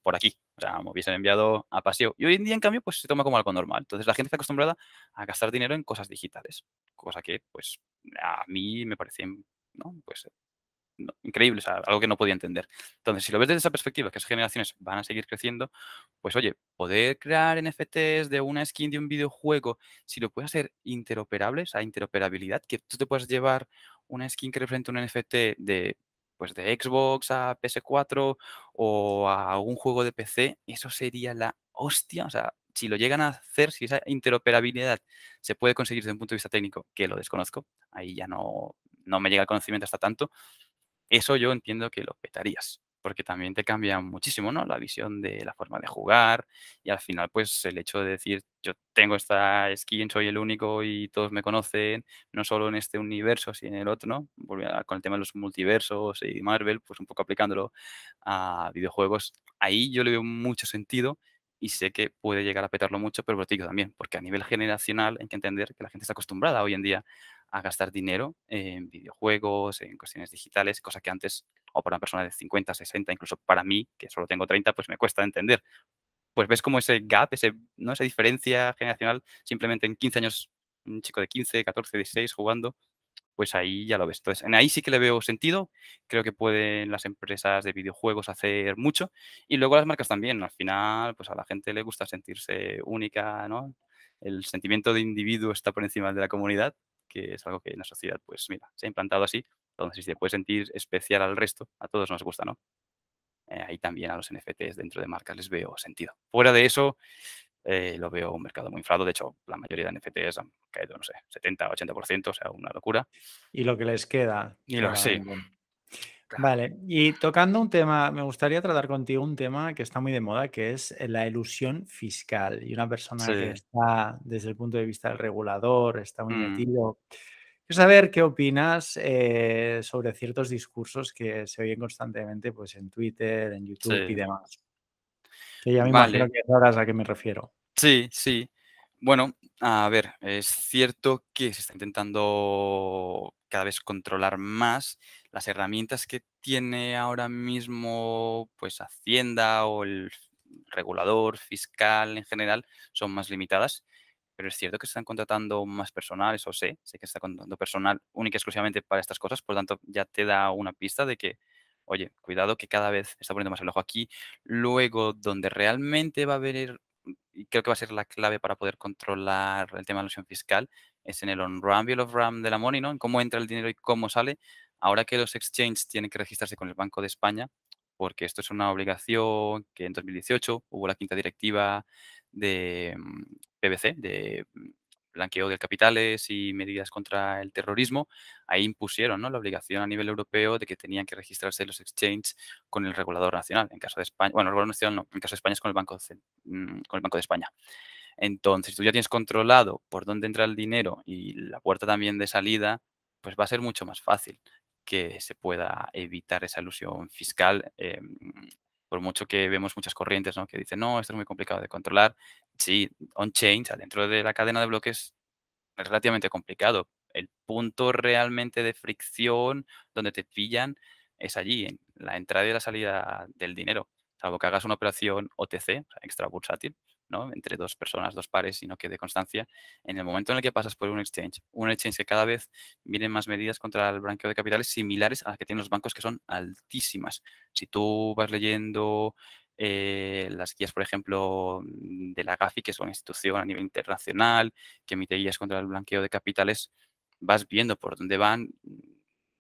por aquí. O sea, me hubiesen enviado a paseo. Y hoy en día, en cambio, pues se toma como algo normal. Entonces la gente está acostumbrada a gastar dinero en cosas digitales. Cosa que, pues, a mí me parece, ¿no? Pues increíble, o algo que no podía entender. Entonces, si lo ves desde esa perspectiva, que esas generaciones van a seguir creciendo, pues oye, poder crear NFTs de una skin de un videojuego, si lo puedes hacer interoperable, esa interoperabilidad, que tú te puedas llevar una skin que represente un NFT de, pues de Xbox a PS4 o a algún juego de PC, eso sería la hostia, o sea, si lo llegan a hacer, si esa interoperabilidad se puede conseguir desde un punto de vista técnico, que lo desconozco, ahí ya no, no me llega el conocimiento hasta tanto, eso yo entiendo que lo petarías, porque también te cambia muchísimo, ¿no? La visión de la forma de jugar y al final, pues el hecho de decir, yo tengo esta skin, soy el único y todos me conocen, no solo en este universo, sino en el otro, ¿no? Con el tema de los multiversos y Marvel, pues un poco aplicándolo a videojuegos, ahí yo le veo mucho sentido y sé que puede llegar a petarlo mucho, pero lo digo también, porque a nivel generacional hay que entender que la gente está acostumbrada hoy en día a gastar dinero en videojuegos, en cuestiones digitales, cosa que antes, o para una persona de 50, 60, incluso para mí, que solo tengo 30, pues me cuesta entender. Pues ves como ese gap, ese, ¿no? esa diferencia generacional, simplemente en 15 años, un chico de 15, 14, 16 jugando, pues ahí ya lo ves. Entonces, en ahí sí que le veo sentido. Creo que pueden las empresas de videojuegos hacer mucho. Y luego las marcas también. Al final, pues a la gente le gusta sentirse única, ¿no? El sentimiento de individuo está por encima de la comunidad, que es algo que en la sociedad, pues mira, se ha implantado así. Entonces, si se puede sentir especial al resto, a todos nos gusta, ¿no? Eh, ahí también a los NFTs dentro de marcas les veo sentido. Fuera de eso, eh, lo veo un mercado muy inflado. De hecho, la mayoría de NFTs han caído, no sé, 70, 80%, o sea, una locura. Y lo que les queda, Y lo que sí. Claro. Vale, y tocando un tema, me gustaría tratar contigo un tema que está muy de moda, que es la elusión fiscal. Y una persona que está desde el punto de vista del regulador, está muy Mm, metido. Quiero saber qué opinas eh, sobre ciertos discursos que se oyen constantemente pues, en Twitter, en YouTube y demás. Que ya me imagino Vale. que sabrás a qué me refiero. Sí, sí. Bueno, a ver, es cierto que se está intentando cada vez controlar más las herramientas que tiene ahora mismo, pues Hacienda o el regulador fiscal en general son más limitadas, pero es cierto que se están contratando más personal, eso sé, sé que está contratando personal única y exclusivamente para estas cosas, por lo tanto ya te da una pista de que, oye, cuidado que cada vez está poniendo más el ojo aquí. Luego, donde realmente va a haber y creo que va a ser la clave para poder controlar el tema de la ilusión fiscal, es en el on-ramp of RAM de la money, ¿no? En cómo entra el dinero y cómo sale. Ahora que los exchanges tienen que registrarse con el Banco de España, porque esto es una obligación que en 2018 hubo la quinta directiva de mm, PBC, de mm, blanqueo de capitales y medidas contra el terrorismo, ahí impusieron la obligación a nivel europeo de que tenían que registrarse los exchanges con el regulador nacional. En caso de España, bueno, el regulador nacional no, en caso de España es con el Banco, Cen- mm, con el Banco de España. Entonces, si tú ya tienes controlado por dónde entra el dinero y la puerta también de salida, pues va a ser mucho más fácil que se pueda evitar esa ilusión fiscal. eh, por mucho que vemos muchas corrientes ¿no? que dicen, no, esto es muy complicado de controlar. Sí, on-chain, dentro de la cadena de bloques, es relativamente complicado. El punto realmente de fricción donde te pillan es allí, en la entrada y la salida del dinero. Salvo que hagas una operación OTC, extra bursátil, ¿no? Entre dos personas, dos pares y no quede constancia. En el momento en el que pasas por un exchange, un exchange que cada vez vienen más medidas contra el blanqueo de capitales similares a las que tienen los bancos que son altísimas. Si tú vas leyendo eh, las guías, por ejemplo, de la GAFI, que es una institución a nivel internacional, que emite guías contra el blanqueo de capitales, vas viendo por dónde van,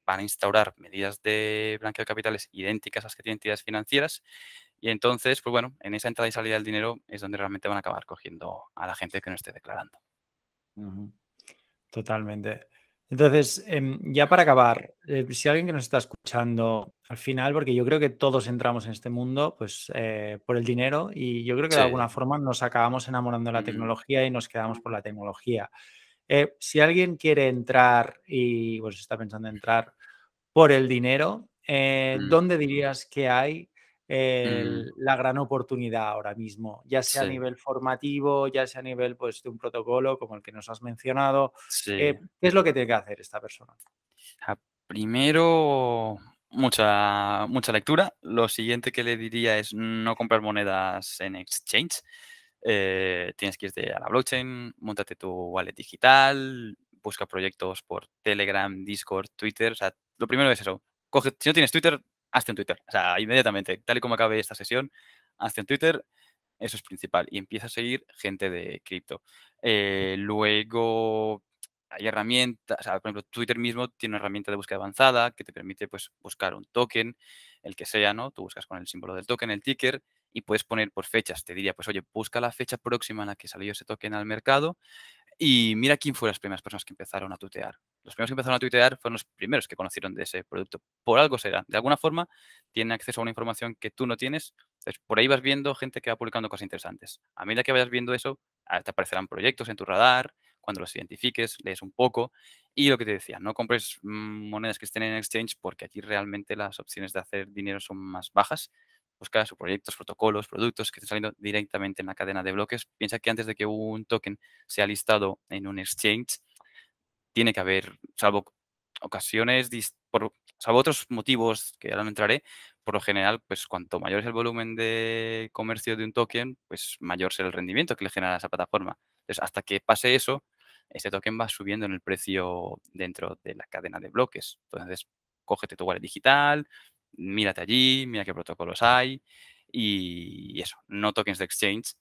van a instaurar medidas de blanqueo de capitales idénticas a las que tienen entidades financieras y entonces, pues bueno, en esa entrada y salida del dinero es donde realmente van a acabar cogiendo a la gente que no esté declarando. Totalmente. Entonces, em, ya para acabar, eh, si alguien que nos está escuchando al final, porque yo creo que todos entramos en este mundo, pues eh, por el dinero y yo creo que de alguna forma nos acabamos enamorando de la Mm, tecnología y nos quedamos por la tecnología. Eh, si alguien quiere entrar y pues está pensando en entrar por el dinero, mm, ¿dónde dirías que hay mm, la gran oportunidad ahora mismo? Ya sea a nivel formativo, ya sea a nivel pues, de un protocolo como el que nos has mencionado. sí. Eh, ¿qué es lo que tiene que hacer esta persona? Ah, primero, mucha, mucha lectura. Lo siguiente que le diría es no comprar monedas en exchange. Eh, tienes que irte a la blockchain, montate tu wallet digital, busca proyectos por Telegram, Discord, Twitter. O sea, lo primero es eso. Coge, si no tienes Twitter, hazte un Twitter. O sea, inmediatamente, tal y como acabe esta sesión, hazte un Twitter. Eso es principal. Y empieza a seguir gente de cripto. Eh, luego hay herramientas, o sea, por ejemplo, Twitter mismo tiene una herramienta de búsqueda avanzada que te permite pues, buscar un token, el que sea, ¿no? Tú buscas con el símbolo del token, el ticker, y puedes poner por fechas. Te diría, pues oye, busca la fecha próxima en la que salió ese token al mercado y mira quién fueron las primeras personas que empezaron a tuitear. Los primeros que empezaron a tuitear fueron los primeros que conocieron de ese producto. Por algo será. De alguna forma tienen acceso a una información que tú no tienes. Entonces, por ahí vas viendo gente que va publicando cosas interesantes. A medida que vayas viendo eso, ah, te aparecerán proyectos en tu radar. Cuando los identifiques, lees un poco. Y lo que te decía, no compres mm, monedas que estén en exchange porque aquí realmente las opciones de hacer dinero son más bajas busca sus proyectos, protocolos, productos que estén saliendo directamente en la cadena de bloques. Piensa que antes de que un token sea listado en un exchange, tiene que haber, salvo ocasiones, por, salvo otros motivos que ahora no entraré, por lo general, pues cuanto mayor es el volumen de comercio de un token, pues mayor será el rendimiento que le genera esa plataforma. Entonces, hasta que pase eso, ese token va subiendo en el precio dentro de la cadena de bloques. Entonces, cógete tu wallet digital, mírate allí, mira qué protocolos hay y eso, no tokens de exchange,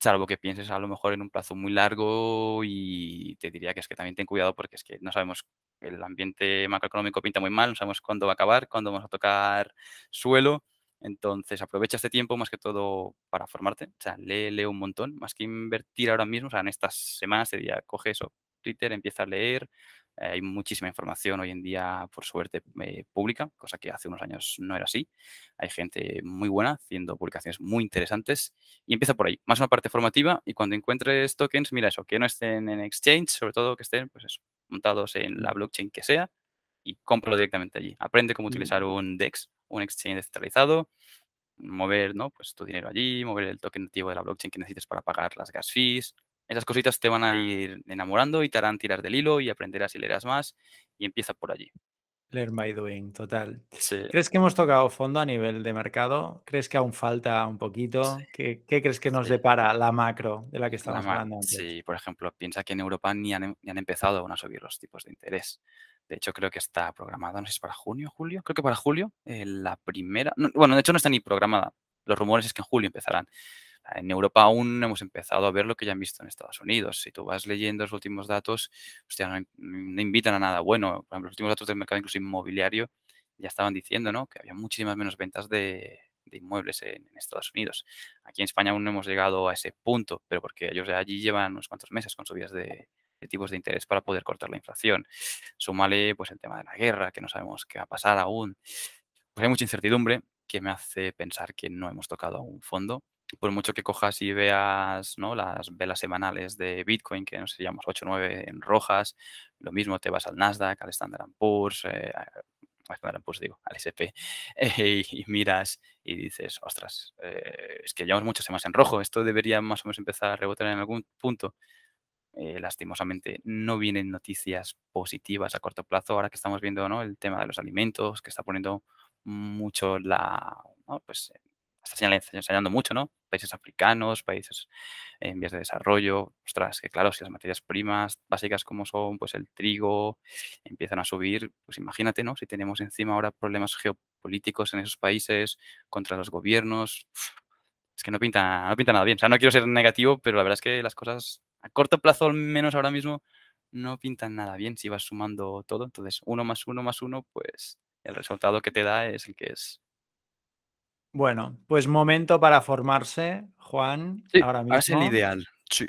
salvo que pienses a lo mejor en un plazo muy largo y te diría que es que también ten cuidado porque es que no sabemos, el ambiente macroeconómico pinta muy mal, no sabemos cuándo va a acabar, cuándo vamos a tocar suelo. Entonces aprovecha este tiempo más que todo para formarte, o sea, lee, lee un montón, más que invertir ahora mismo, o sea, en estas semanas te diría, coge eso, Twitter, empieza a leer, hay muchísima información hoy en día, por suerte, eh, pública, cosa que hace unos años no era así. Hay gente muy buena haciendo publicaciones muy interesantes y empieza por ahí, más una parte formativa y cuando encuentres tokens, mira eso, que no estén en exchange, sobre todo que estén pues eso, montados en la blockchain que sea y cómpralo directamente allí. Aprende cómo utilizar un DEX, un exchange descentralizado, mover ¿no? pues tu dinero allí, mover el token nativo de la blockchain que necesites para pagar las gas fees. Esas cositas te van a ir enamorando y te harán tirar del hilo y aprenderás y leerás más y empieza por allí. Learn by doing, total. ¿Crees que hemos tocado fondo a nivel de mercado? ¿Crees que aún falta un poquito? ¿Qué, crees que nos depara la macro de la que estamos hablando antes? Sí, por ejemplo, piensa que en Europa ni han, ni han empezado aún a subir los tipos de interés. De hecho, creo que está programada, no sé si es para junio, julio, creo que para julio, eh, la primera, bueno, de hecho no está ni programada, los rumores es que en julio empezarán. En Europa aún hemos empezado a ver lo que ya han visto en Estados Unidos. Si tú vas leyendo los últimos datos, hostia, no, invitan a nada bueno. Por ejemplo, los últimos datos del mercado incluso inmobiliario ya estaban diciendo ¿no? que había muchísimas menos ventas de, inmuebles en, Estados Unidos. Aquí en España aún no hemos llegado a ese punto, pero porque ellos allí llevan unos cuantos meses con subidas de, tipos de interés para poder cortar la inflación. Súmale pues el tema de la guerra, que no sabemos qué va a pasar aún. Pues hay mucha incertidumbre que me hace pensar que no hemos tocado a un fondo. Por mucho que cojas y veas ¿no? las velas semanales de Bitcoin, que no sé, llamos 8 o 9 en rojas, lo mismo te vas al Nasdaq, al Standard Poor's, eh, Standard Poor's digo, al SP, eh, y miras y dices, ostras, eh, es que llevamos muchas semanas en rojo, esto debería más o menos empezar a rebotar en algún punto. Lastimosamente no vienen noticias positivas a corto plazo. Ahora que estamos viendo ¿no? el tema de los alimentos, que está poniendo mucho la, pues eh, está enseñando mucho, ¿no? Países africanos, países en vías de desarrollo. Ostras, que claro, si las materias primas básicas como son pues el trigo empiezan a subir, pues imagínate, ¿no? Si tenemos encima ahora problemas geopolíticos en esos países contra los gobiernos, es que no pinta, no pinta nada bien. O sea, no quiero ser negativo, pero la verdad es que las cosas a corto plazo, al menos ahora mismo, no pintan nada bien si vas sumando todo. Entonces, uno más uno más uno, pues el resultado que te da es el que es. Bueno, pues momento para formarse, Juan, ahora mismo. Es el ideal, sí.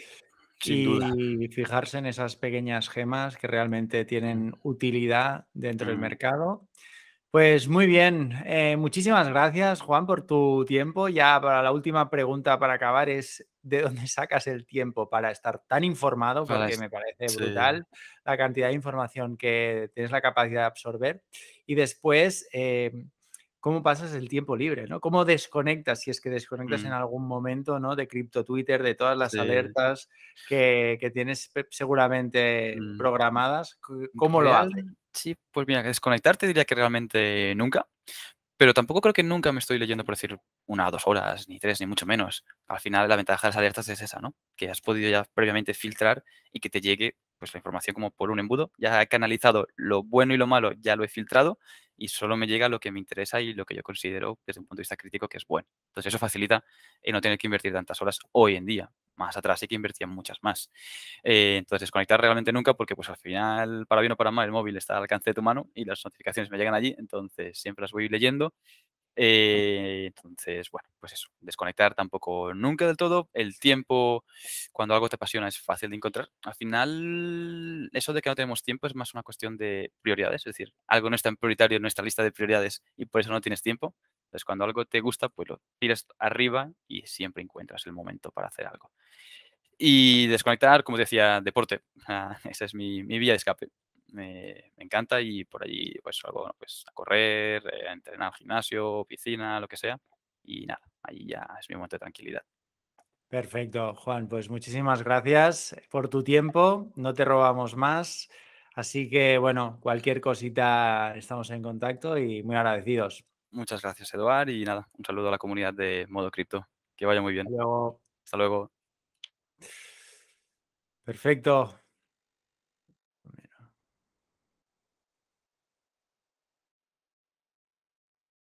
y fijarse en esas pequeñas gemas que realmente tienen utilidad dentro del mercado pues muy bien, eh, muchísimas gracias Juan por tu tiempo. Ya para la última pregunta para acabar es ¿de dónde sacas el tiempo para estar tan informado? Porque me parece brutal la cantidad de información que tienes la capacidad de absorber. Y después, em, ¿cómo pasas el tiempo libre? ¿no? ¿Cómo desconectas, si es que desconectas en mm. algún momento ¿no? de cripto Twitter, de todas las alertas que, tienes seguramente mm. programadas? ¿Cómo lo haces? Sí, pues mira, desconectarte diría que realmente nunca, pero tampoco creo que nunca me estoy leyendo por decir una o dos horas, ni tres, ni mucho menos. Al final la ventaja de las alertas es esa, ¿no? Que has podido ya previamente filtrar y que te llegue pues la información como por un embudo. Ya he canalizado lo bueno y lo malo, ya lo he filtrado y solo me llega lo que me interesa y lo que yo considero desde un punto de vista crítico que es bueno. Entonces eso facilita el no tener que invertir tantas horas hoy en día. Más atrás sí que invertía muchas más. Eh, entonces desconectar realmente nunca porque pues al final, para bien o para mal, el móvil está al alcance de tu mano y las notificaciones me llegan allí, entonces siempre las voy leyendo eh, entonces, bueno, pues eso, desconectar tampoco nunca del todo. El tiempo, cuando algo te apasiona, es fácil de encontrar. Al final, eso de que no tenemos tiempo es más una cuestión de prioridades, es decir, algo no está en prioritario en nuestra lista de prioridades y por eso no tienes tiempo. Entonces, cuando algo te gusta, pues lo tiras arriba y siempre encuentras el momento para hacer algo. Y desconectar, como decía, deporte. esa es mi, mi vía de escape me, encanta y por allí pues algo, pues a correr, eh, a entrenar al gimnasio, piscina, lo que sea. Y nada, ahí ya es mi momento de tranquilidad. Perfecto, Juan. Pues muchísimas gracias por tu tiempo. No te robamos más. Así que, bueno, cualquier cosita estamos en contacto y muy agradecidos. Muchas gracias, Eduard. Y nada, un saludo a la comunidad de Modo Cripto. Que vaya muy bien. Hasta luego. Hasta luego. Perfecto.